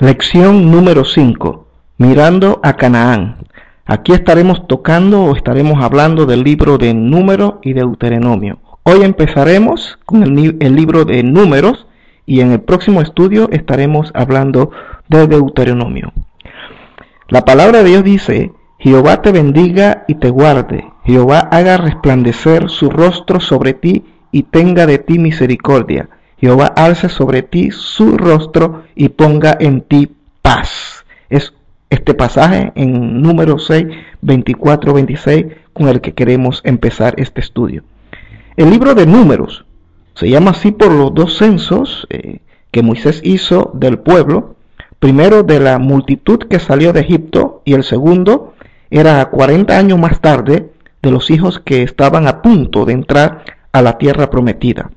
Lección número 5. Mirando a Canaán. Aquí estaremos tocando o estaremos hablando del libro de Número y Deuteronomio. Hoy empezaremos con el, libro de Números y en el próximo estudio estaremos hablando de Deuteronomio. La palabra de Dios dice, Jehová te bendiga y te guarde, Jehová haga resplandecer su rostro sobre ti y tenga de ti misericordia. Jehová alce sobre ti su rostro y ponga en ti paz. Es este pasaje en número 6, 24, 26 con el que queremos empezar este estudio. El libro de números se llama así por los dos censos eh, que Moisés hizo del pueblo, primero de la multitud que salió de Egipto y el segundo era 40 años más tarde de los hijos que estaban a punto de entrar a la tierra prometida.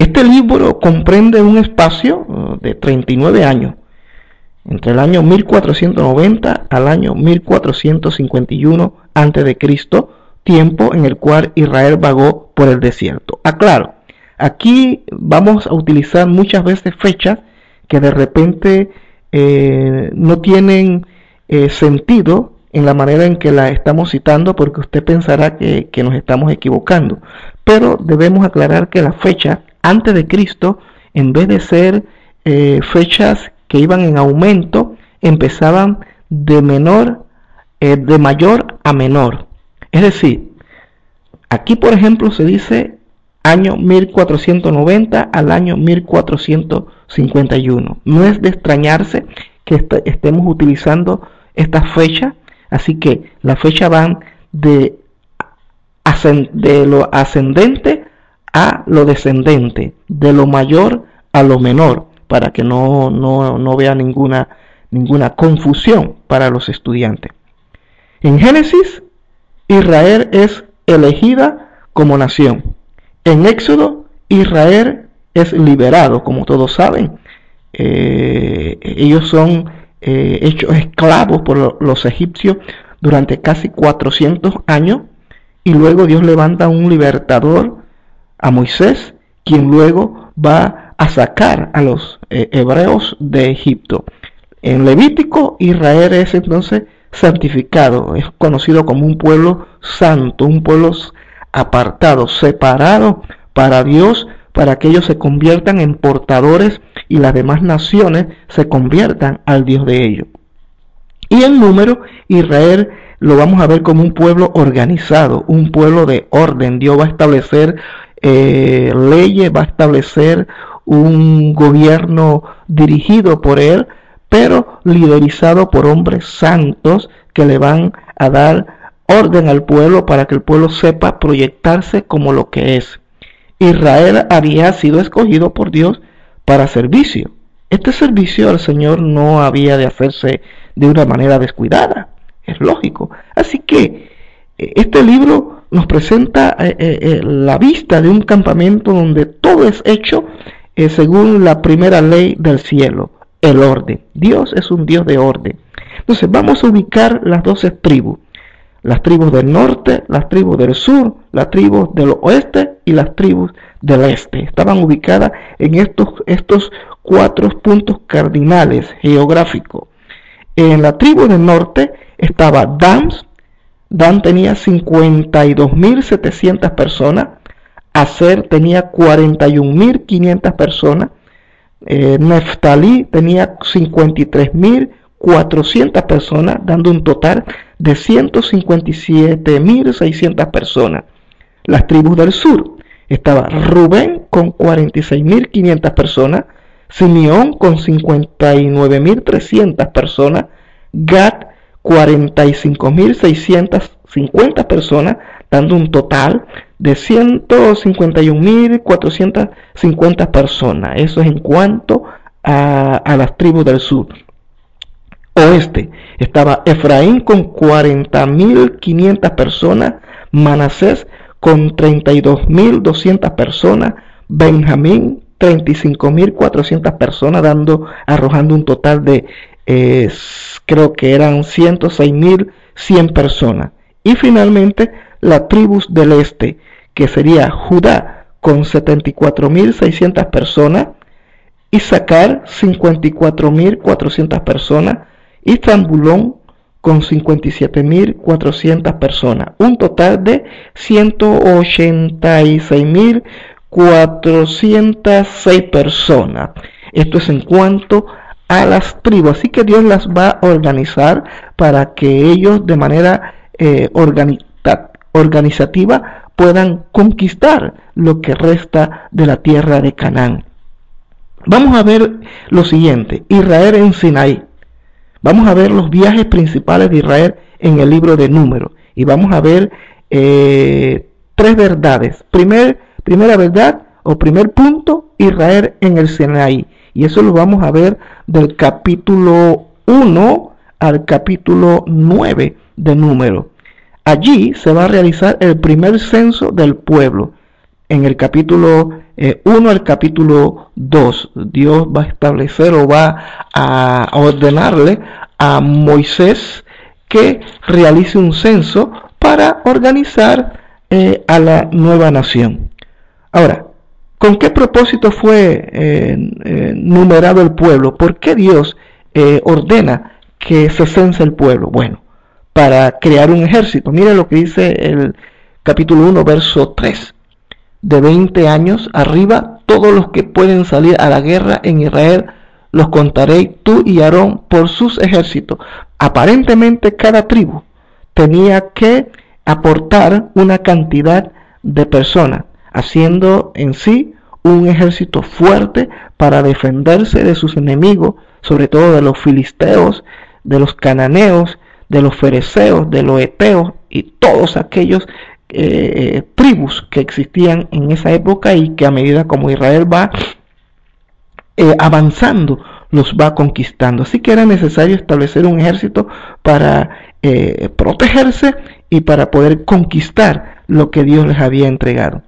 Este libro comprende un espacio uh, de 39 años, entre el año 1490 al año 1451 a.C., tiempo en el cual Israel vagó por el desierto. Aclaro, aquí vamos a utilizar muchas veces fechas que de repente eh, no tienen eh, sentido en la manera en que la estamos citando porque usted pensará que, que nos estamos equivocando. Pero debemos aclarar que la fecha antes de Cristo, en vez de ser eh, fechas que iban en aumento, empezaban de menor, eh, de mayor a menor. Es decir, aquí por ejemplo se dice año 1490 al año 1451. No es de extrañarse que estemos utilizando esta fecha, así que la fecha van de, de lo ascendente a lo descendente, de lo mayor a lo menor, para que no, no, no vea ninguna, ninguna confusión para los estudiantes. En Génesis, Israel es elegida como nación. En Éxodo, Israel es liberado, como todos saben. Eh, ellos son eh, hechos esclavos por los egipcios durante casi 400 años y luego Dios levanta un libertador a Moisés, quien luego va a sacar a los eh, hebreos de Egipto. En Levítico, Israel es entonces santificado, es conocido como un pueblo santo, un pueblo apartado, separado para Dios, para que ellos se conviertan en portadores y las demás naciones se conviertan al Dios de ellos. Y en número, Israel lo vamos a ver como un pueblo organizado, un pueblo de orden. Dios va a establecer eh, leyes, va a establecer un gobierno dirigido por él, pero liderizado por hombres santos que le van a dar orden al pueblo para que el pueblo sepa proyectarse como lo que es. Israel había sido escogido por Dios para servicio. Este servicio al Señor no había de hacerse de una manera descuidada, es lógico. Así que eh, este libro nos presenta eh, eh, eh, la vista de un campamento donde todo es hecho según la primera ley del cielo, el orden. Dios es un Dios de orden. Entonces vamos a ubicar las doce tribus. Las tribus del norte, las tribus del sur, las tribus del oeste y las tribus del este. Estaban ubicadas en estos, estos cuatro puntos cardinales geográficos. En la tribu del norte estaba Dams, Dan tenía 52.700 personas, Aser tenía 41.500 personas, eh, Neftalí tenía 53.400 personas, dando un total de 157.600 personas. Las tribus del sur estaba Rubén con 46.500 personas, Simeón con 59.300 personas, Gad 45.650 personas, dando un total de 151.450 personas. Eso es en cuanto a, las tribus del sur. Oeste estaba Efraín con 40.500 personas, Manasés con 32.200 personas, Benjamín 35.400 personas, dando, arrojando un total de creo que eran 106.100 personas. Y finalmente la tribus del este, que sería Judá con 74.600 personas, Isaacar 54.400 personas y Zambulón con 57.400 personas, un total de 186.406 personas. Esto es en cuanto a las tribus, así que Dios las va a organizar para que ellos de manera eh, organizativa puedan conquistar lo que resta de la tierra de Canaán. Vamos a ver lo siguiente, Israel en Sinaí. Vamos a ver los viajes principales de Israel en el libro de Números y vamos a ver eh, tres verdades. Primer, primera verdad o primer punto, Israel en el Sinaí. Y eso lo vamos a ver del capítulo 1 al capítulo 9 de Números. Allí se va a realizar el primer censo del pueblo. En el capítulo 1 eh, al capítulo 2, Dios va a establecer o va a ordenarle a Moisés que realice un censo para organizar eh, a la nueva nación. Ahora, ¿con qué propósito fue eh, numerado el pueblo? ¿Por qué Dios ordena que se cense el pueblo? Bueno, para crear un ejército. Mire lo que dice el capítulo 1, verso 3. De 20 años arriba, todos los que pueden salir a la guerra en Israel, los contaré tú y Aarón por sus ejércitos. Aparentemente cada tribu tenía que aportar una cantidad de personas, haciendo en sí un ejército fuerte para defenderse de sus enemigos, sobre todo de los filisteos, de los cananeos de los fereceos, de los eteos y todos aquellos eh, tribus que existían en esa época y que a medida como Israel va eh, avanzando, los va conquistando. Así que era necesario establecer un ejército para eh, protegerse y para poder conquistar lo que Dios les había entregado.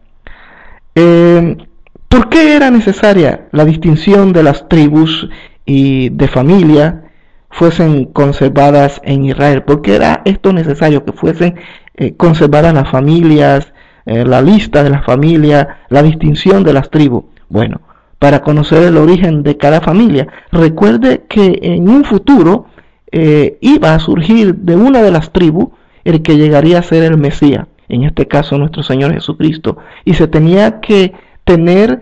¿Por qué era necesaria la distinción de las tribus y de familia fuesen conservadas en Israel, porque era esto necesario, que fuesen eh, conservadas las familias, eh, la lista de las familias, la distinción de las tribus. Bueno, para conocer el origen de cada familia, recuerde que en un futuro eh, iba a surgir de una de las tribus el que llegaría a ser el Mesías, en este caso nuestro Señor Jesucristo, y se tenía que tener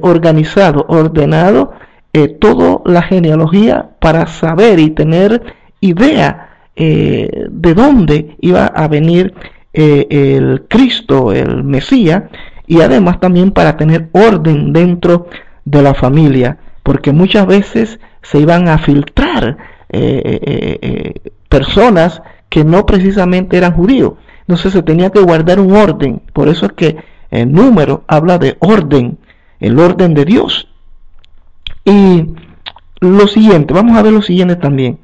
organizado, ordenado eh, toda la genealogía para saber y tener idea eh, de dónde iba a venir eh, el Cristo, el Mesías, y además también para tener orden dentro de la familia, porque muchas veces se iban a filtrar personas que no precisamente eran judíos. Entonces se tenía que guardar un orden. Por eso es que el número habla de orden, el orden de Dios. Y lo siguiente, vamos a ver lo siguiente también.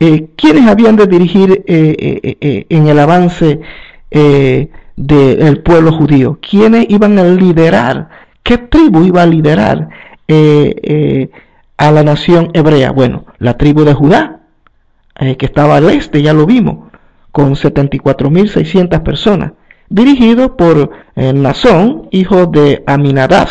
Eh, ¿Quiénes habían de dirigir eh, eh, en el avance del pueblo judío? ¿Quiénes iban a liderar? ¿Qué tribu iba a liderar a la nación hebrea? Bueno, la tribu de Judá, que estaba al este, ya lo vimos, con 74.600 personas, dirigido por Nazón, hijo de Aminadab.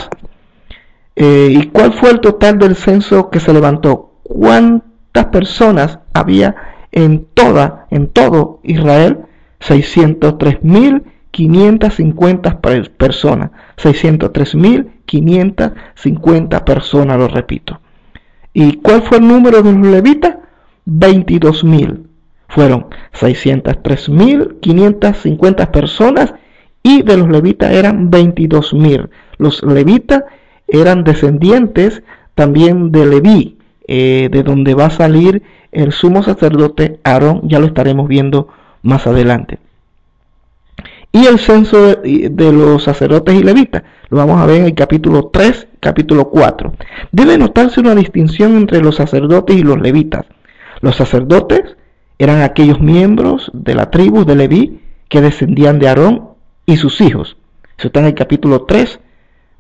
Eh, ¿Y cuál fue el total del censo que se levantó? ¿Cuántas personas había en toda, en todo Israel? 603.550 personas. 603.550 personas, lo repito. ¿Y cuál fue el número de los levitas? 22.000. Fueron 603.550 personas y de los levitas eran 22.000. Los levitas eran descendientes también de Leví, eh, de donde va a salir el sumo sacerdote Aarón, ya lo estaremos viendo más adelante. Y el censo de, los sacerdotes y levitas, lo vamos a ver en el capítulo 3, capítulo 4. Debe notarse una distinción entre los sacerdotes y los levitas. Los sacerdotes eran aquellos miembros de la tribu de Leví que descendían de Aarón y sus hijos. Eso está en el capítulo 3,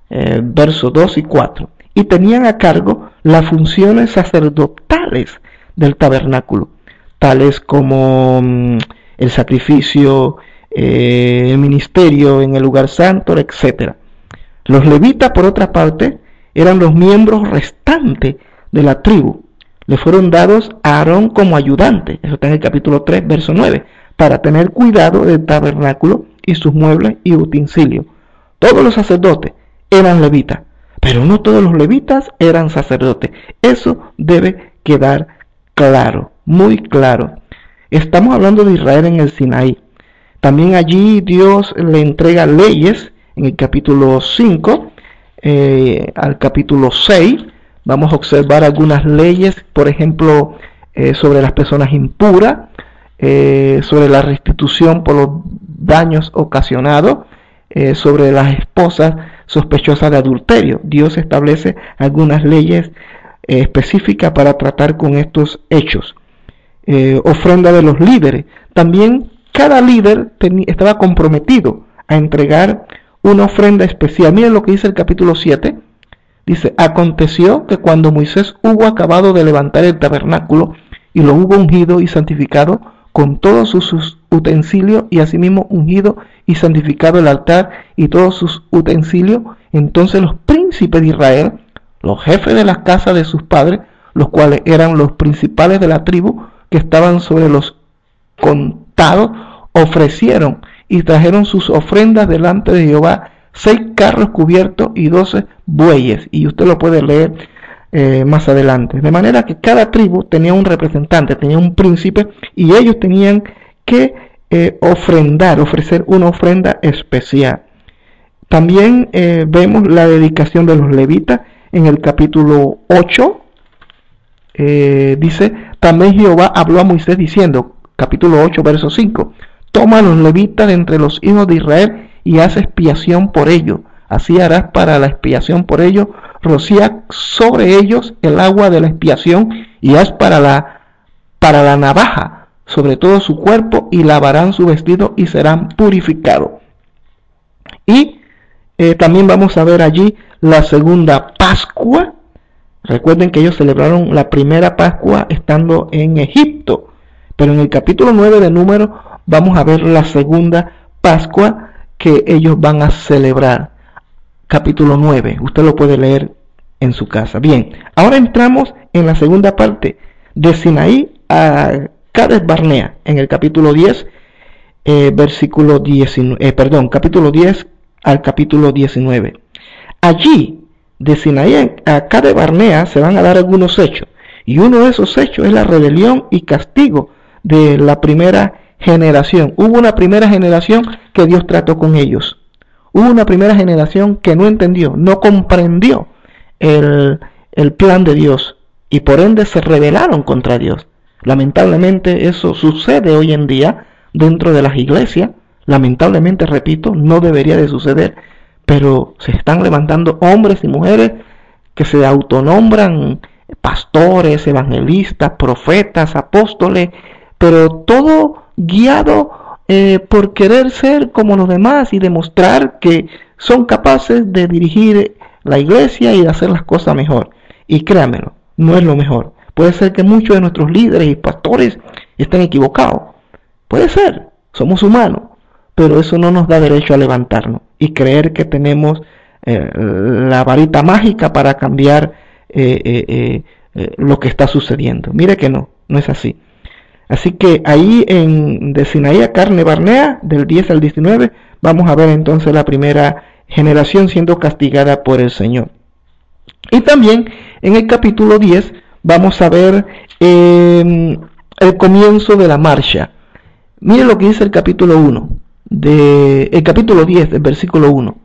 eh, versos 2 y 4, y tenían a cargo las funciones sacerdotales del tabernáculo, tales como mm, el sacrificio, eh, el ministerio en el lugar santo, etc. Los levitas, por otra parte, eran los miembros restantes de la tribu. Le fueron dados a Aarón como ayudante, eso está en el capítulo 3, verso 9, para tener cuidado del tabernáculo y sus muebles y utensilios. Todos los sacerdotes eran levitas, pero no todos los levitas eran sacerdotes. Eso debe quedar claro, muy claro. Estamos hablando de Israel en el Sinaí. También allí Dios le entrega leyes en el capítulo 5 eh, al capítulo 6. Vamos a observar algunas leyes, por ejemplo, eh, sobre las personas impuras, eh, sobre la restitución por los daños ocasionados, sobre las esposas sospechosas de adulterio. Dios establece algunas leyes específicas para tratar con estos hechos. ofrenda de los líderes. También cada líder estaba comprometido a entregar una ofrenda especial. Miren lo que dice el capítulo 7. Dice, aconteció que cuando Moisés hubo acabado de levantar el tabernáculo y lo hubo ungido y santificado con todos sus utensilios y asimismo ungido y santificado el altar y todos sus utensilios, entonces los príncipes de Israel, los jefes de las casas de sus padres, los cuales eran los principales de la tribu que estaban sobre los contados, ofrecieron y trajeron sus ofrendas delante de Jehová, seis carros cubiertos y doce bueyes. Y usted lo puede leer eh, más adelante. De manera que cada tribu tenía un representante, tenía un príncipe y ellos tenían que eh, ofrendar, ofrecer una ofrenda especial. También eh, vemos la dedicación de los levitas en el capítulo 8. dice, también Jehová habló a Moisés diciendo, capítulo 8, verso 5, Toma a los levitas entre los hijos de Israel y haz expiación por ellos. Así harás para la expiación por ellos. Rocía sobre ellos el agua de la expiación y haz para la, para la navaja sobre todo su cuerpo y lavarán su vestido y serán purificados. Y eh, también vamos a ver allí la segunda Pascua. Recuerden que ellos celebraron la primera Pascua estando en Egipto. Pero en el capítulo 9 de Número vamos a ver la segunda Pascua que ellos van a celebrar. Capítulo 9. Usted lo puede leer en su casa. Bien, ahora entramos en la segunda parte de Sinaí a Cades Barnea, en el capítulo 10, eh, versículo 19, eh, perdón, capítulo 10 al capítulo 19. Allí, de Sinaí a Cades Barnea, se van a dar algunos hechos. Y uno de esos hechos es la rebelión y castigo de la primera generación. Hubo una primera generación que Dios trató con ellos. Hubo una primera generación que no entendió, no comprendió el, el plan de Dios y por ende se rebelaron contra Dios. Lamentablemente eso sucede hoy en día dentro de las iglesias. Lamentablemente, repito, no debería de suceder, pero se están levantando hombres y mujeres que se autonombran pastores, evangelistas, profetas, apóstoles, pero todo guiado eh, por querer ser como los demás y demostrar que son capaces de dirigir la iglesia y de hacer las cosas mejor. Y créanmelo, no es lo mejor. Puede ser que muchos de nuestros líderes y pastores estén equivocados. Puede ser, somos humanos, pero eso no nos da derecho a levantarnos y creer que tenemos eh, la varita mágica para cambiar eh, lo que está sucediendo. Mire que no, no es así. Así que ahí en de Sinaí Carne Barnea, del 10 al 19, vamos a ver entonces la primera generación siendo castigada por el Señor. Y también en el capítulo 10 vamos a ver em, el comienzo de la marcha. Mire lo que dice el capítulo 1, de, el capítulo 10, del versículo 1.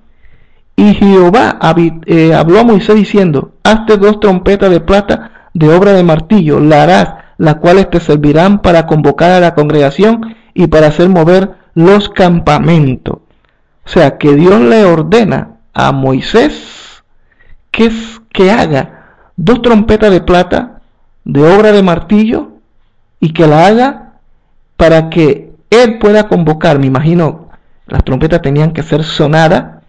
Y Jehová eh, habló a Moisés diciendo, hazte dos trompetas de plata de obra de martillo, la harás las cuales te servirán para convocar a la congregación y para hacer mover los campamentos. O sea, que Dios le ordena a Moisés que, que haga dos trompetas de plata de obra de martillo y que la haga para que él pueda convocar, me imagino, las trompetas tenían que ser sonadas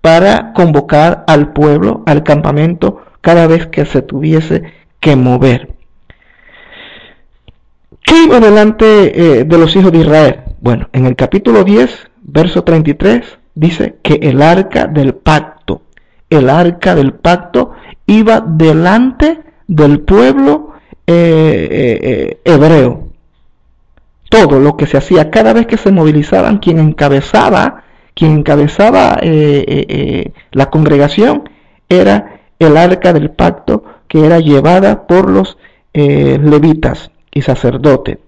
para convocar al pueblo, al campamento, cada vez que se tuviese que mover. ¿Qué iba delante eh, de los hijos de Israel? Bueno, en el capítulo 10, verso 33, dice que el arca del pacto el arca del pacto iba delante del pueblo eh, eh, hebreo. Todo lo que se hacía, cada vez que se movilizaban, quien encabezaba, quien encabezaba la congregación era el arca del pacto que era llevada por los levitas y sacerdotes.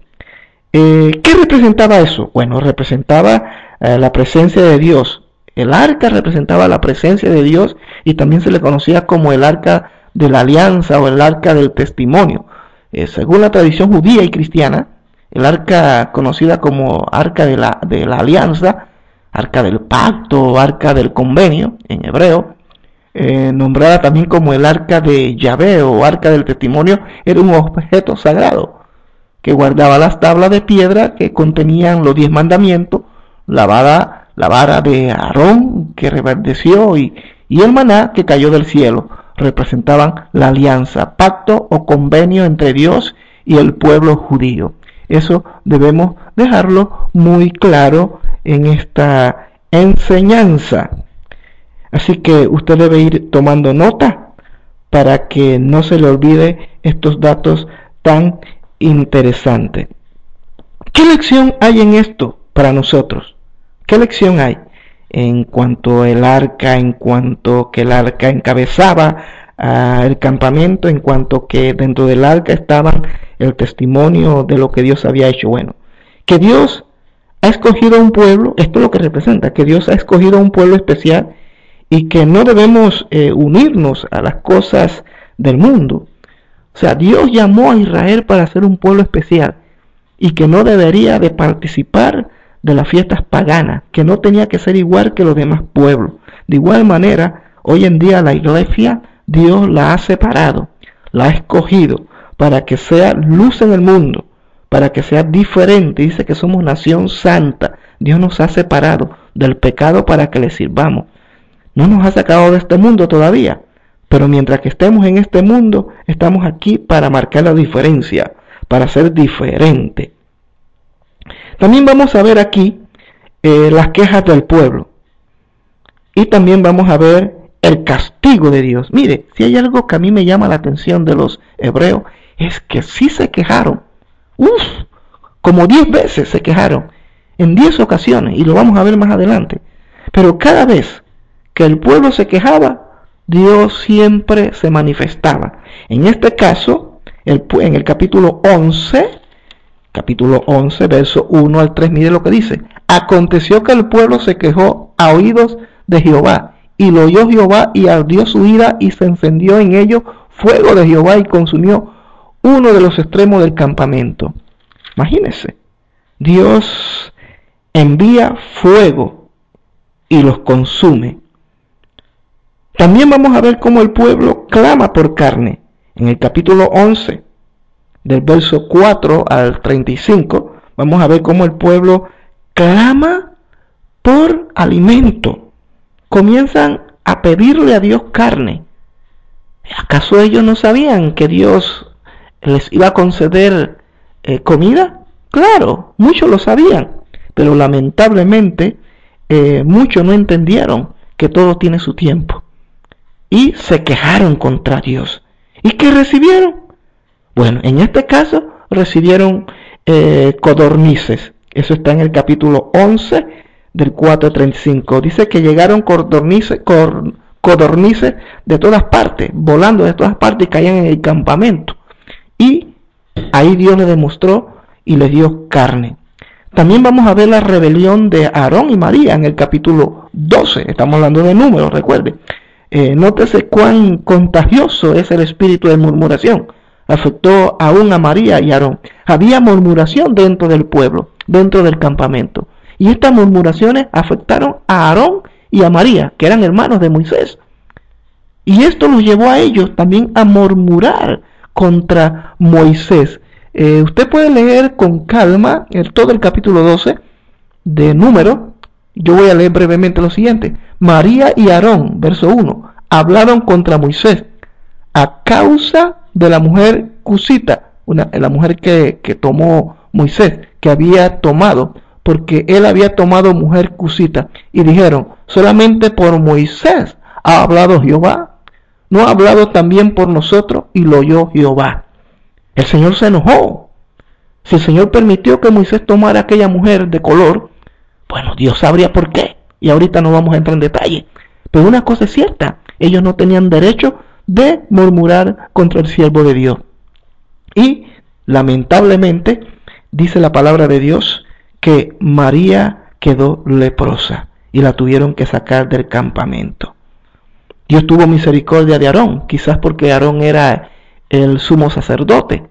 ¿Qué representaba eso? Bueno, representaba la presencia de Dios. El arca representaba la presencia de Dios y también se le conocía como el arca de la alianza o el arca del testimonio. Eh, según la tradición judía y cristiana, el arca conocida como arca de la, de la alianza, arca del pacto, arca del convenio en hebreo, eh, nombrada también como el arca de Yahvé o arca del testimonio, era un objeto sagrado que guardaba las tablas de piedra que contenían los diez mandamientos, la vara, de Aarón que reverdeció y, y el maná que cayó del cielo representaban la alianza, pacto o convenio entre Dios y el pueblo judío. Eso debemos dejarlo muy claro en esta enseñanza. Así que usted debe ir tomando nota para que no se le olvide estos datos tan interesantes. ¿Qué lección hay en esto para nosotros? ¿Qué lección hay? en cuanto el arca, en cuanto que el arca encabezaba uh, el campamento, en cuanto que dentro del arca estaban el testimonio de lo que Dios había hecho. Bueno, que Dios ha escogido un pueblo, esto es lo que representa, que Dios ha escogido un pueblo especial y que no debemos eh, unirnos a las cosas del mundo. O sea, Dios llamó a Israel para ser un pueblo especial y que no debería de participar de las fiestas paganas, que no tenía que ser igual que los demás pueblos. De igual manera, hoy en día la iglesia, Dios la ha separado, la ha escogido para que sea luz en el mundo, para que sea diferente. Dice que somos nación santa. Dios nos ha separado del pecado para que le sirvamos. No nos ha sacado de este mundo todavía, pero mientras que estemos en este mundo, estamos aquí para marcar la diferencia, para ser diferente. También vamos a ver aquí eh, las quejas del pueblo. Y también vamos a ver el castigo de Dios. Mire, si hay algo que a mí me llama la atención de los hebreos, es que sí se quejaron. Uf, como diez veces se quejaron. En diez ocasiones. Y lo vamos a ver más adelante. Pero cada vez que el pueblo se quejaba, Dios siempre se manifestaba. En este caso, el, en el capítulo 11, capítulo 11, verso 1 al 3, mire lo que dice. Aconteció que el pueblo se quejó a oídos de Jehová, y lo oyó Jehová y ardió su ira y se encendió en ello fuego de Jehová y consumió uno de los extremos del campamento. Imagínense, Dios envía fuego y los consume. También vamos a ver cómo el pueblo clama por carne. En el capítulo 11, del verso 4 al 35, vamos a ver cómo el pueblo clama por alimento. Comienzan a pedirle a Dios carne. ¿Acaso ellos no sabían que Dios les iba a conceder eh, comida? Claro, muchos lo sabían, pero lamentablemente eh, muchos no entendieron que todo tiene su tiempo. Y se quejaron contra Dios. ¿Y qué recibieron? Bueno, en este caso recibieron eh, codornices. Eso está en el capítulo 11 del 435. Dice que llegaron codornices, codornices de todas partes, volando de todas partes y caían en el campamento. Y ahí Dios le demostró y le dio carne. También vamos a ver la rebelión de Aarón y María en el capítulo 12. Estamos hablando de números, recuerde. Eh, nótese cuán contagioso es el espíritu de murmuración afectó aún a María y Aarón. Había murmuración dentro del pueblo, dentro del campamento. Y estas murmuraciones afectaron a Aarón y a María, que eran hermanos de Moisés. Y esto los llevó a ellos también a murmurar contra Moisés. Eh, usted puede leer con calma el, todo el capítulo 12 de Número. Yo voy a leer brevemente lo siguiente. María y Aarón, verso 1, hablaron contra Moisés a causa de la mujer Cusita, una, la mujer que, que tomó Moisés, que había tomado, porque él había tomado mujer Cusita, y dijeron, solamente por Moisés ha hablado Jehová? ¿No ha hablado también por nosotros y lo oyó Jehová? El Señor se enojó. Si el Señor permitió que Moisés tomara aquella mujer de color, bueno, Dios sabría por qué. Y ahorita no vamos a entrar en detalle. Pero una cosa es cierta, ellos no tenían derecho de murmurar contra el siervo de Dios. Y lamentablemente dice la palabra de Dios que María quedó leprosa y la tuvieron que sacar del campamento. Dios tuvo misericordia de Aarón, quizás porque Aarón era el sumo sacerdote,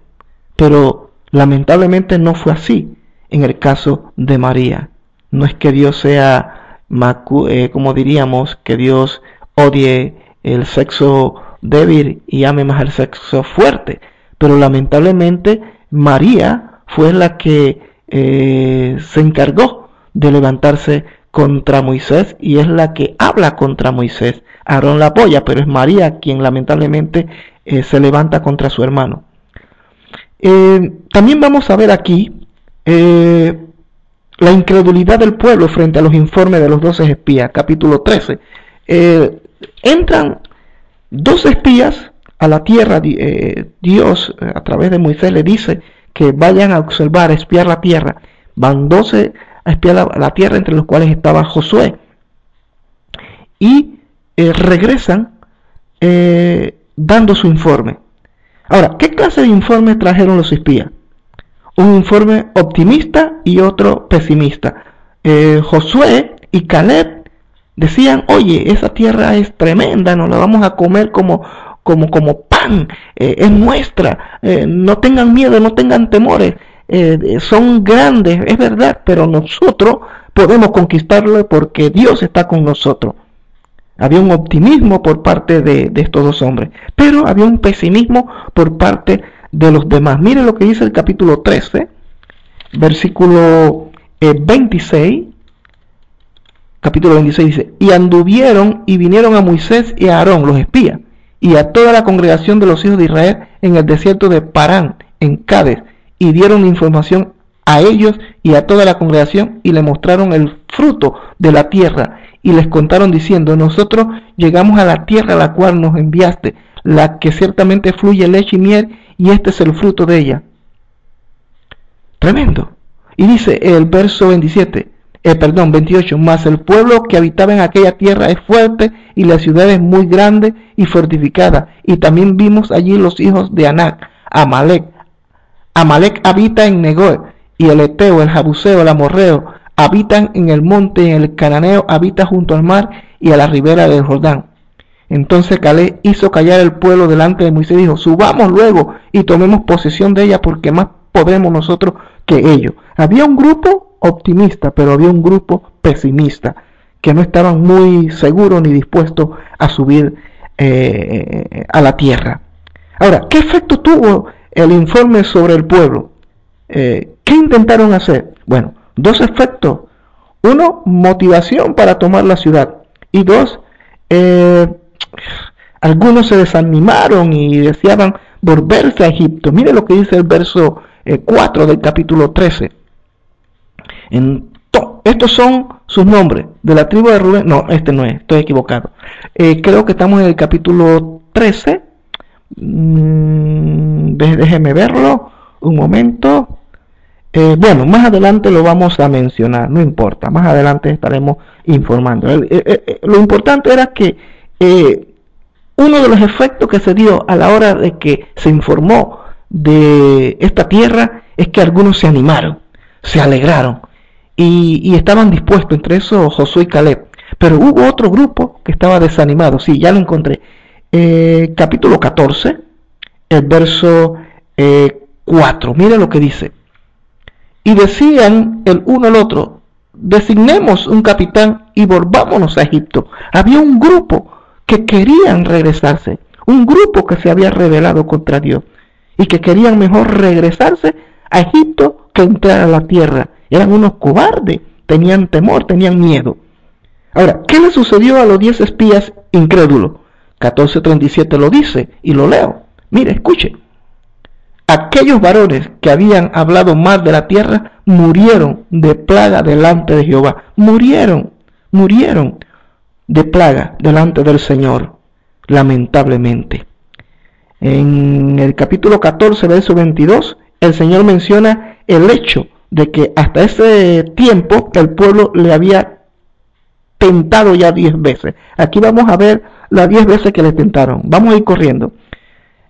pero lamentablemente no fue así en el caso de María. No es que Dios sea, como diríamos, que Dios odie el sexo débil y ame más el sexo fuerte, pero lamentablemente María fue la que eh, se encargó de levantarse contra Moisés y es la que habla contra Moisés. Aarón la apoya, pero es María quien lamentablemente eh, se levanta contra su hermano. Eh, también vamos a ver aquí la incredulidad del pueblo frente a los informes de los doce espías, capítulo 13. entran dos espías a la tierra, Dios a través de Moisés le dice, que vayan a observar, a espiar la tierra. Van doce a espiar la, tierra, entre los cuales estaba Josué. Y eh, regresan eh, dando su informe. Ahora, ¿qué clase de informe trajeron los espías? Un informe optimista y otro pesimista. Eh, Josué y Caleb decían, oye, esa tierra es tremenda, nos la vamos a comer como, como, como pan, eh, es nuestra, eh, no tengan miedo, no tengan temores, son grandes, es verdad, pero nosotros podemos conquistarlo porque Dios está con nosotros. Había un optimismo por parte de, estos dos hombres, pero había un pesimismo por parte de los demás. Miren lo que dice el capítulo 13, versículo 26. Capítulo 26 dice, y anduvieron y vinieron a Moisés y a Aarón, los espías, y a toda la congregación de los hijos de Israel en el desierto de Parán, en Cádiz, y dieron información a ellos y a toda la congregación y le mostraron el fruto de la tierra y les contaron diciendo, nosotros llegamos a la tierra a la cual nos enviaste, la que ciertamente fluye leche y miel y este es el fruto de ella. Tremendo. Y dice el verso 27, eh, perdón, 28, más el pueblo que habitaba en aquella tierra es fuerte y la ciudad es muy grande y fortificada. Y también vimos allí los hijos de Anac, Amalek. Amalek habita en Negoe y el Eteo, el Jabuseo, el Amorreo habitan en el monte y el Cananeo habita junto al mar y a la ribera del Jordán. Entonces Calé hizo callar el pueblo delante de Moisés y dijo, subamos luego y tomemos posesión de ella porque más podemos nosotros que ellos. Había un grupo optimista, pero había un grupo pesimista que no estaban muy seguros ni dispuestos a subir eh, a la tierra. Ahora, ¿qué efecto tuvo el informe sobre el pueblo? Eh, ¿Qué intentaron hacer? Bueno, dos efectos. Uno, motivación para tomar la ciudad. Y dos, eh, algunos se desanimaron y deseaban volverse a Egipto. Mire lo que dice el verso 4 del capítulo 13 estos son sus nombres de la tribu de Rubén. No, este no es, estoy equivocado. Eh, creo que estamos en el capítulo 13. Mm, déjeme verlo un momento. Eh, bueno, más adelante lo vamos a mencionar, no importa, más adelante estaremos informando. lo importante era que eh, uno de los efectos que se dio a la hora de que se informó de esta tierra es que algunos se animaron, se alegraron, y, estaban dispuestos, entre eso Josué y Caleb. Pero hubo otro grupo que estaba desanimado, sí, ya lo encontré. Eh, capítulo 14, el verso 4, eh, mire lo que dice. Y decían el uno al otro, designemos un capitán y volvámonos a Egipto. Había un grupo que querían regresarse, un grupo que se había rebelado contra Dios y que querían mejor regresarse a Egipto que entrar a la tierra eran unos cobardes, tenían temor, tenían miedo. Ahora, ¿qué le sucedió a los diez espías incrédulos? 14.37 lo dice y lo leo. Mire, escuche. Aquellos varones que habían hablado mal de la tierra murieron de plaga delante de Jehová. Murieron, murieron. De plaga delante del Señor, lamentablemente. En el capítulo 14, verso 22, el Señor menciona el hecho de que hasta ese tiempo el pueblo le había tentado ya diez veces. Aquí vamos a ver las diez veces que le tentaron. Vamos a ir corriendo.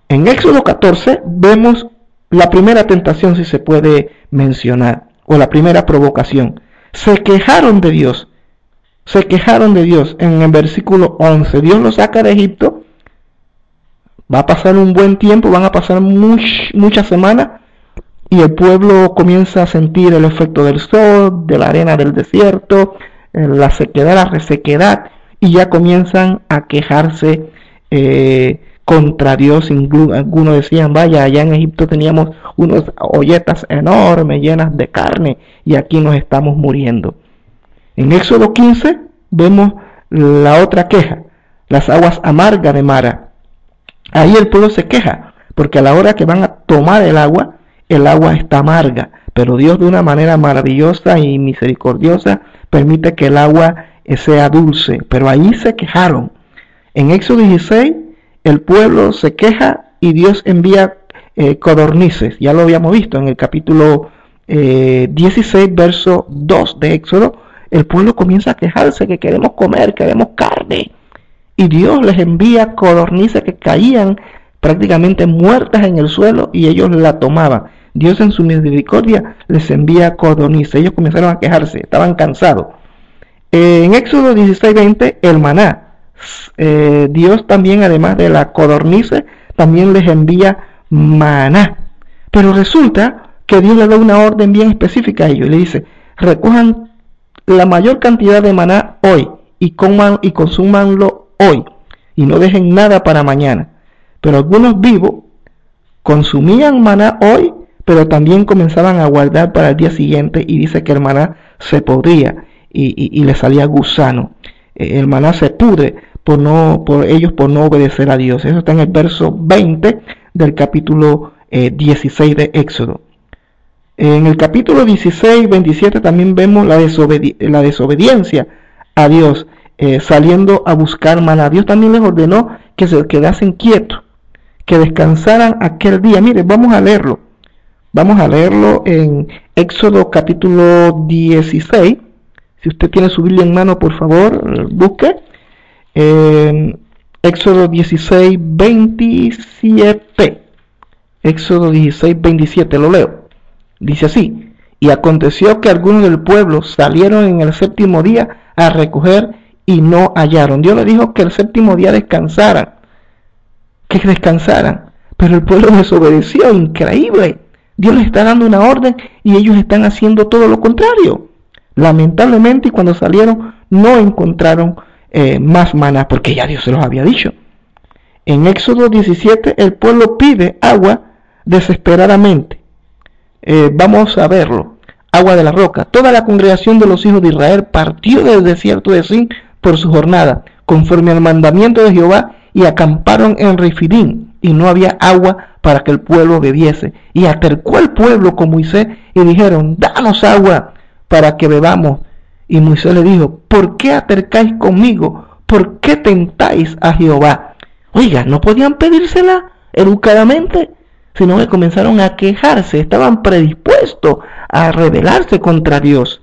En Éxodo 14 vemos la primera tentación, si se puede mencionar, o la primera provocación. Se quejaron de Dios. Se quejaron de Dios en el versículo 11. Dios los saca de Egipto. Va a pasar un buen tiempo, van a pasar muchas semanas y el pueblo comienza a sentir el efecto del sol, de la arena del desierto, eh, la sequedad, la resequedad, y ya comienzan a quejarse eh, contra Dios. Algunos decían, vaya, allá en Egipto teníamos unas olletas enormes llenas de carne y aquí nos estamos muriendo. En Éxodo 15 vemos la otra queja, las aguas amargas de Mara. Ahí el pueblo se queja, porque a la hora que van a tomar el agua, el agua está amarga, pero Dios de una manera maravillosa y misericordiosa permite que el agua sea dulce. Pero ahí se quejaron. En Éxodo 16, el pueblo se queja y Dios envía eh, codornices. Ya lo habíamos visto en el capítulo 16, eh, verso 2 de Éxodo. El pueblo comienza a quejarse que queremos comer, queremos carne. Y Dios les envía codornices que caían prácticamente muertas en el suelo y ellos la tomaban. Dios en su misericordia les envía codornices. Ellos comenzaron a quejarse, estaban cansados. Eh, en Éxodo 16:20, el maná. Eh, Dios también, además de la codornice, también les envía maná. Pero resulta que Dios le da una orden bien específica a ellos y le dice, recojan la mayor cantidad de maná hoy y coman y consumanlo hoy y no dejen nada para mañana. Pero algunos vivos consumían maná hoy, pero también comenzaban a guardar para el día siguiente y dice que el maná se podría y, le salía gusano. Eh, el maná se pudre por, no, por ellos por no obedecer a Dios. Eso está en el verso 20 del capítulo 16 eh, de Éxodo. En el capítulo 16, 27 también vemos la, desobediencia a Dios, eh, saliendo a buscar maná. Dios también les ordenó que se quedasen quietos, que descansaran aquel día. Mire, vamos a leerlo. Vamos a leerlo en Éxodo capítulo 16, si usted tiene su Biblia en mano, por favor, busque. Éxodo 16, 27. Éxodo 16, 27, lo leo. Dice así, y aconteció que algunos del pueblo salieron en el séptimo día a recoger y no hallaron. Dios le dijo que el séptimo día descansaran, que descansaran, pero el pueblo desobedeció, increíble. Dios les está dando una orden y ellos están haciendo todo lo contrario. Lamentablemente, cuando salieron, no encontraron eh, más maná, porque ya Dios se los había dicho. En Éxodo 17, el pueblo pide agua desesperadamente. Eh, vamos a verlo. Agua de la roca. Toda la congregación de los hijos de Israel partió del desierto de Sin por su jornada, conforme al mandamiento de Jehová, y acamparon en Refidim, y no había agua para que el pueblo bebiese. Y acercó el pueblo con Moisés y dijeron, danos agua para que bebamos. Y Moisés le dijo, ¿por qué acercáis conmigo? ¿Por qué tentáis a Jehová? Oiga, no podían pedírsela educadamente, sino que comenzaron a quejarse, estaban predispuestos a rebelarse contra Dios.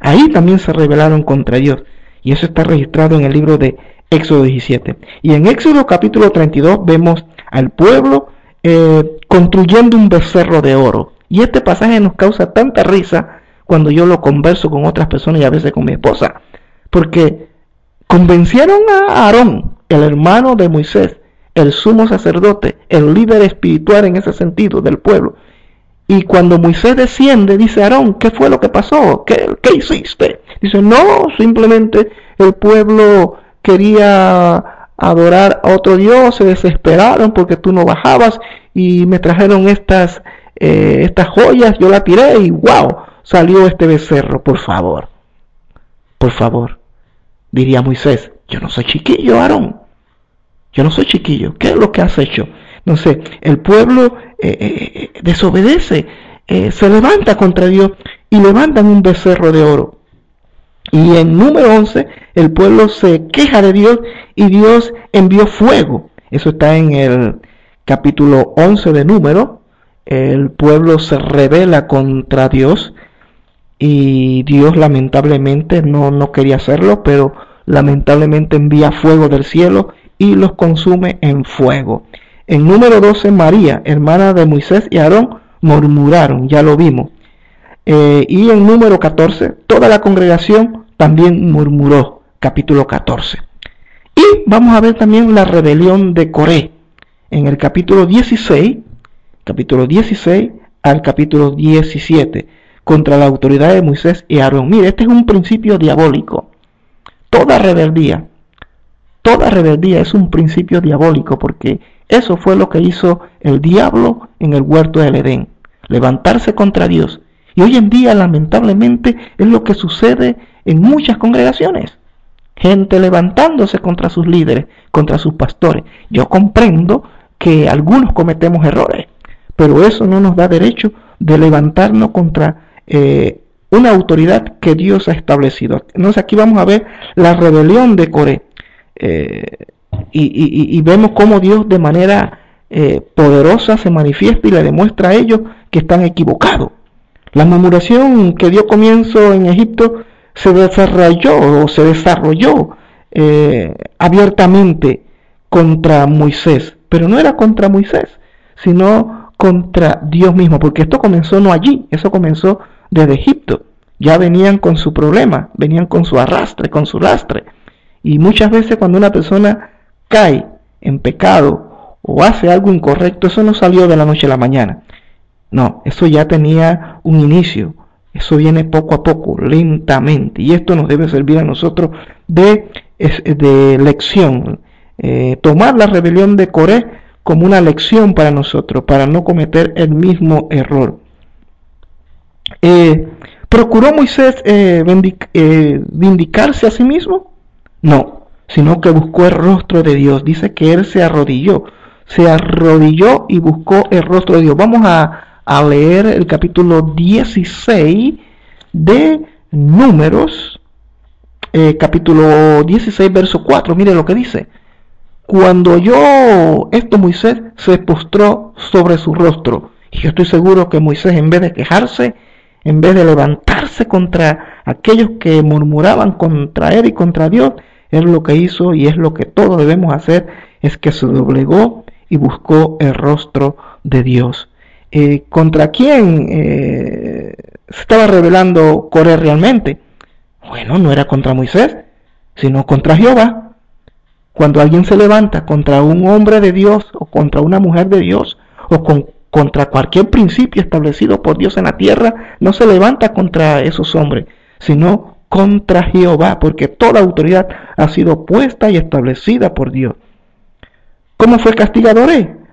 Ahí también se rebelaron contra Dios. Y eso está registrado en el libro de Éxodo 17. Y en Éxodo capítulo 32 vemos al pueblo eh, construyendo un becerro de oro. Y este pasaje nos causa tanta risa cuando yo lo converso con otras personas y a veces con mi esposa. Porque convencieron a Aarón, el hermano de Moisés, el sumo sacerdote, el líder espiritual en ese sentido del pueblo. Y cuando Moisés desciende, dice Aarón, ¿qué fue lo que pasó? ¿Qué, ¿Qué, hiciste? Dice, no, simplemente el pueblo quería adorar a otro Dios, se desesperaron porque tú no bajabas y me trajeron estas, eh, estas joyas, yo la tiré y wow, salió este becerro, por favor, por favor. Diría Moisés, yo no soy chiquillo, Aarón. Yo no soy chiquillo. ¿Qué es lo que has hecho? Sé, el pueblo eh, eh, eh, desobedece, se levanta contra Dios y levantan un becerro de oro. Y en número 11 el pueblo se queja de Dios y Dios envió fuego. Eso está en el capítulo 11 de Número. El pueblo se revela contra Dios y Dios lamentablemente no, no quería hacerlo, pero lamentablemente envía fuego del cielo y los consume en fuego. En número 12, María, hermana de Moisés y Aarón, murmuraron, ya lo vimos. Eh, y en número 14, toda la congregación también murmuró, capítulo 14. Y vamos a ver también la rebelión de Coré, en el capítulo 16, capítulo 16 al capítulo 17, contra la autoridad de Moisés y Aarón. Mire, este es un principio diabólico. Toda rebeldía, toda rebeldía es un principio diabólico porque eso fue lo que hizo el diablo en el huerto del Edén, levantarse contra Dios. Y hoy en día, lamentablemente, es lo que sucede en muchas congregaciones. Gente levantándose contra sus líderes, contra sus pastores. Yo comprendo que algunos cometemos errores, pero eso no nos da derecho de levantarnos contra eh, una autoridad que Dios ha establecido. Entonces aquí vamos a ver la rebelión de Coré. Eh, y, vemos cómo Dios de manera eh, poderosa se manifiesta y le demuestra a ellos que están equivocados. La murmuración que dio comienzo en Egipto se desarrolló o se desarrolló eh, abiertamente contra Moisés, pero no era contra Moisés, sino contra Dios mismo, porque esto comenzó no allí, eso comenzó desde Egipto. Ya venían con su problema, venían con su arrastre, con su lastre. Y muchas veces cuando una persona cae en pecado o hace algo incorrecto, eso no salió de la noche a la mañana. No, eso ya tenía un inicio. Eso viene poco a poco, lentamente. Y esto nos debe servir a nosotros de, de lección. Eh, tomar la rebelión de Coré como una lección para nosotros, para no cometer el mismo error. Eh, ¿Procuró Moisés eh, vindicarse a sí mismo? No, sino que buscó el rostro de Dios. Dice que él se arrodilló, se arrodilló y buscó el rostro de Dios. Vamos a, leer el capítulo 16 de Números, eh, capítulo 16, verso 4. Mire lo que dice. Cuando yo, esto Moisés se postró sobre su rostro. Y yo estoy seguro que Moisés, en vez de quejarse, en vez de levantarse contra aquellos que murmuraban contra él y contra Dios, es lo que hizo y es lo que todos debemos hacer, es que se doblegó y buscó el rostro de Dios. Eh, ¿Contra quién eh, se estaba revelando Coré realmente? Bueno, no era contra Moisés, sino contra Jehová. Cuando alguien se levanta contra un hombre de Dios o contra una mujer de Dios o contra cualquier principio establecido por Dios en la tierra, no se levanta contra esos hombres, sino contra Jehová, porque toda autoridad ha sido puesta y establecida por Dios. ¿Cómo fue castigador?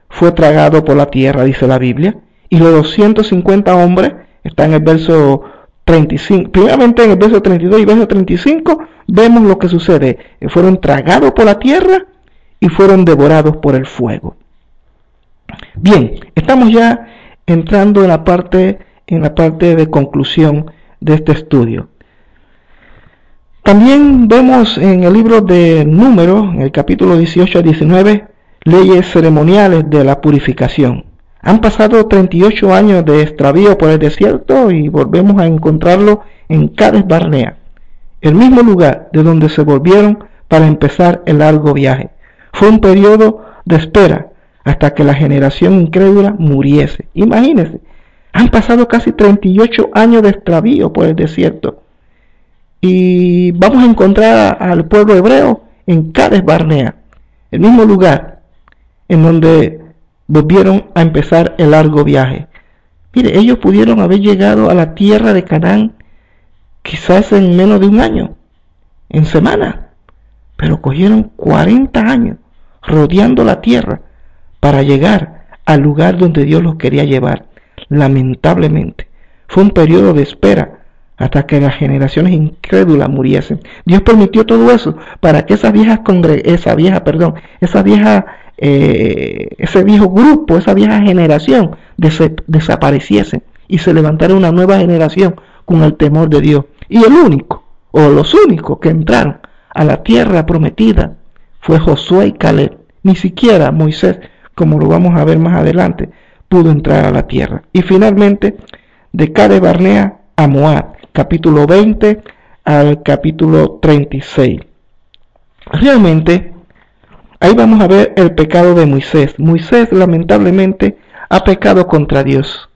Fue tragado por la tierra, dice la Biblia, y los 250 hombres, está en el verso 35, primeramente en el verso 32 y verso 35, vemos lo que sucede. Fueron tragados por la tierra y fueron devorados por el fuego. Bien, estamos ya entrando en la parte, en la parte de conclusión de este estudio. También vemos en el libro de Números, en el capítulo 18 a 19, leyes ceremoniales de la purificación. Han pasado 38 años de extravío por el desierto y volvemos a encontrarlo en Cades Barnea, el mismo lugar de donde se volvieron para empezar el largo viaje. Fue un periodo de espera hasta que la generación incrédula muriese. Imagínense, han pasado casi 38 años de extravío por el desierto y vamos a encontrar al pueblo hebreo en Cades Barnea, el mismo lugar en donde volvieron a empezar el largo viaje. Mire, ellos pudieron haber llegado a la tierra de Canaán quizás en menos de un año, en semana, pero cogieron 40 años rodeando la tierra para llegar al lugar donde Dios los quería llevar. Lamentablemente, fue un periodo de espera hasta que las generaciones incrédulas muriesen. Dios permitió todo eso para que esas viejas esa vieja, perdón, esa vieja, eh, ese viejo grupo, esa vieja generación desapareciese y se levantara una nueva generación con el temor de Dios. Y el único, o los únicos que entraron a la tierra prometida fue Josué y Caleb. Ni siquiera Moisés, como lo vamos a ver más adelante, pudo entrar a la tierra. Y finalmente, de Cade Barnea a Moab, capítulo 20 al capítulo 36. Realmente, ahí vamos a ver el pecado de Moisés. Moisés lamentablemente ha pecado contra Dios.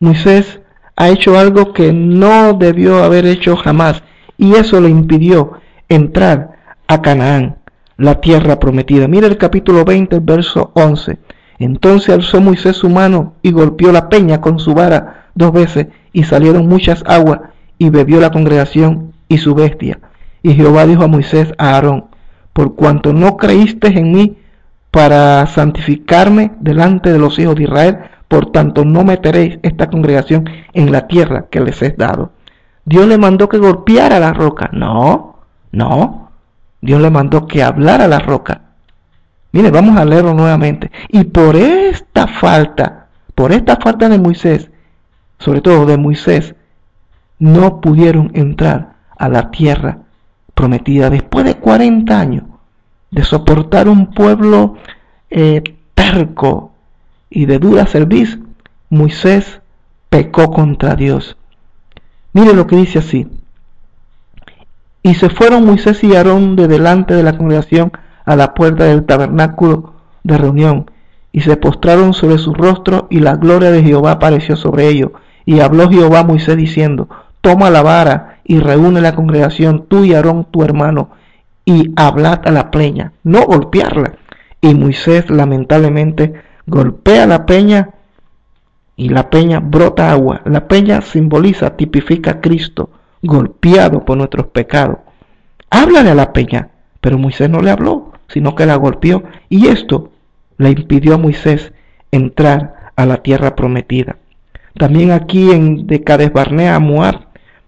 Moisés ha hecho algo que no debió haber hecho jamás y eso le impidió entrar a Canaán, la tierra prometida. Mira el capítulo 20, verso 11. Entonces alzó Moisés su mano y golpeó la peña con su vara dos veces y salieron muchas aguas y bebió la congregación y su bestia. Y Jehová dijo a Moisés a Aarón, por cuanto no creíste en mí para santificarme delante de los hijos de Israel, por tanto no meteréis esta congregación en la tierra que les he dado. Dios le mandó que golpeara la roca. No, no. Dios le mandó que hablara la roca. Mire, vamos a leerlo nuevamente. Y por esta falta, por esta falta de Moisés, sobre todo de Moisés, no pudieron entrar a la tierra prometida después de 40 años de soportar un pueblo eh, terco y de dura serviz, Moisés pecó contra Dios. Mire lo que dice así. Y se fueron Moisés y Aarón de delante de la congregación a la puerta del tabernáculo de reunión, y se postraron sobre su rostro, y la gloria de Jehová apareció sobre ellos. Y habló Jehová a Moisés diciendo, toma la vara y reúne la congregación, tú y Aarón tu hermano, y hablad a la peña, no golpearla. Y Moisés lamentablemente golpea la peña y la peña brota agua. La peña simboliza, tipifica a Cristo golpeado por nuestros pecados. Háblale a la peña, pero Moisés no le habló, sino que la golpeó y esto le impidió a Moisés entrar a la tierra prometida. También aquí en de Cades Barnea, Moab,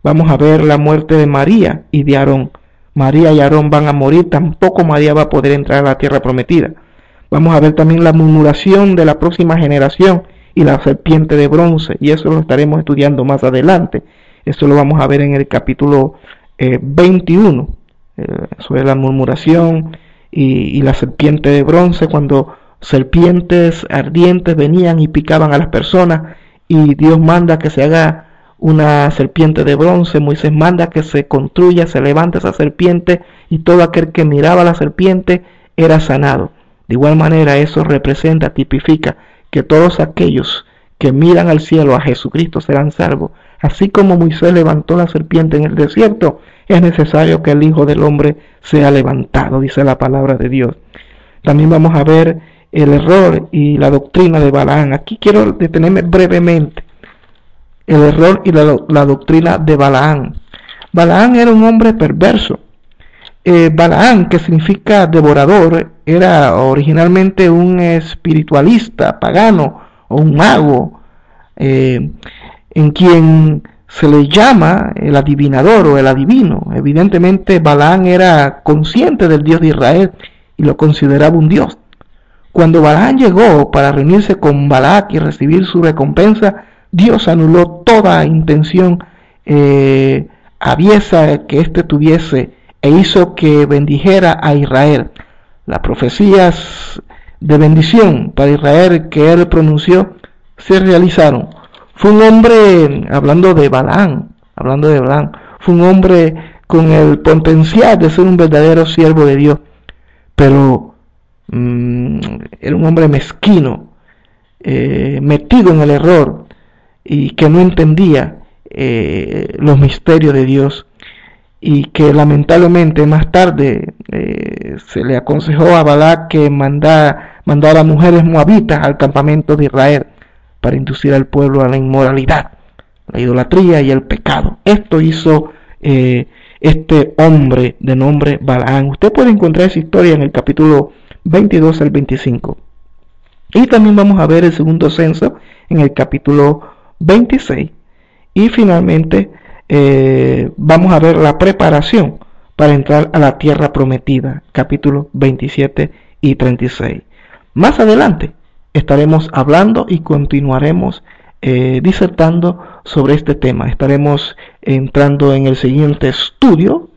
vamos a ver la muerte de María y de Aarón. María y Aarón van a morir, tampoco María va a poder entrar a la tierra prometida. Vamos a ver también la murmuración de la próxima generación y la serpiente de bronce, y eso lo estaremos estudiando más adelante. Esto lo vamos a ver en el capítulo 21, eh, eh, sobre la murmuración y, la serpiente de bronce, cuando serpientes ardientes venían y picaban a las personas, y Dios manda que se haga una serpiente de bronce, Moisés manda que se construya, se levante esa serpiente, y todo aquel que miraba a la serpiente era sanado. De igual manera, eso representa, tipifica que todos aquellos que miran al cielo a Jesucristo serán salvos. Así como Moisés levantó la serpiente en el desierto, es necesario que el Hijo del Hombre sea levantado, dice la palabra de Dios. También vamos a ver el error y la doctrina de Balaán. Aquí quiero detenerme brevemente. El error y la, doctrina de Balaán. Balaán era un hombre perverso. Eh, Balaán, que significa devorador, era originalmente un espiritualista pagano o un mago, eh, en quien se le llama el adivinador o el adivino. Evidentemente Balaán era consciente del Dios de Israel y lo consideraba un Dios. Cuando Balaán llegó para reunirse con Balac y recibir su recompensa, Dios anuló toda intención eh, aviesa que éste tuviese e hizo que bendijera a Israel. Las profecías de bendición para Israel que él pronunció se realizaron. Fue un hombre, hablando de Balán, hablando de Balán, fue un hombre con el potencial de ser un verdadero siervo de Dios, pero mm, era un hombre mezquino, eh, metido en el error y que no entendía eh, los misterios de Dios y que lamentablemente más tarde eh, se le aconsejó a Balak que mandara, mandara mujeres moabitas al campamento de Israel para inducir al pueblo a la inmoralidad, la idolatría y el pecado. Esto hizo eh, este hombre de nombre Balaán. Usted puede encontrar esa historia en el capítulo 22 al 25. Y también vamos a ver el segundo censo en el capítulo 26. Y finalmente eh, vamos a ver la preparación para entrar a la tierra prometida, capítulo 27 y 36. Más adelante estaremos hablando y continuaremos eh, disertando sobre este tema. Estaremos entrando en el siguiente estudio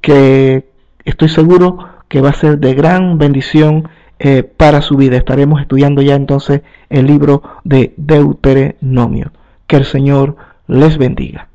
que estoy seguro que va a ser de gran bendición eh, para su vida. Estaremos estudiando ya entonces el libro de Deuteronomio. Que el Señor les bendiga.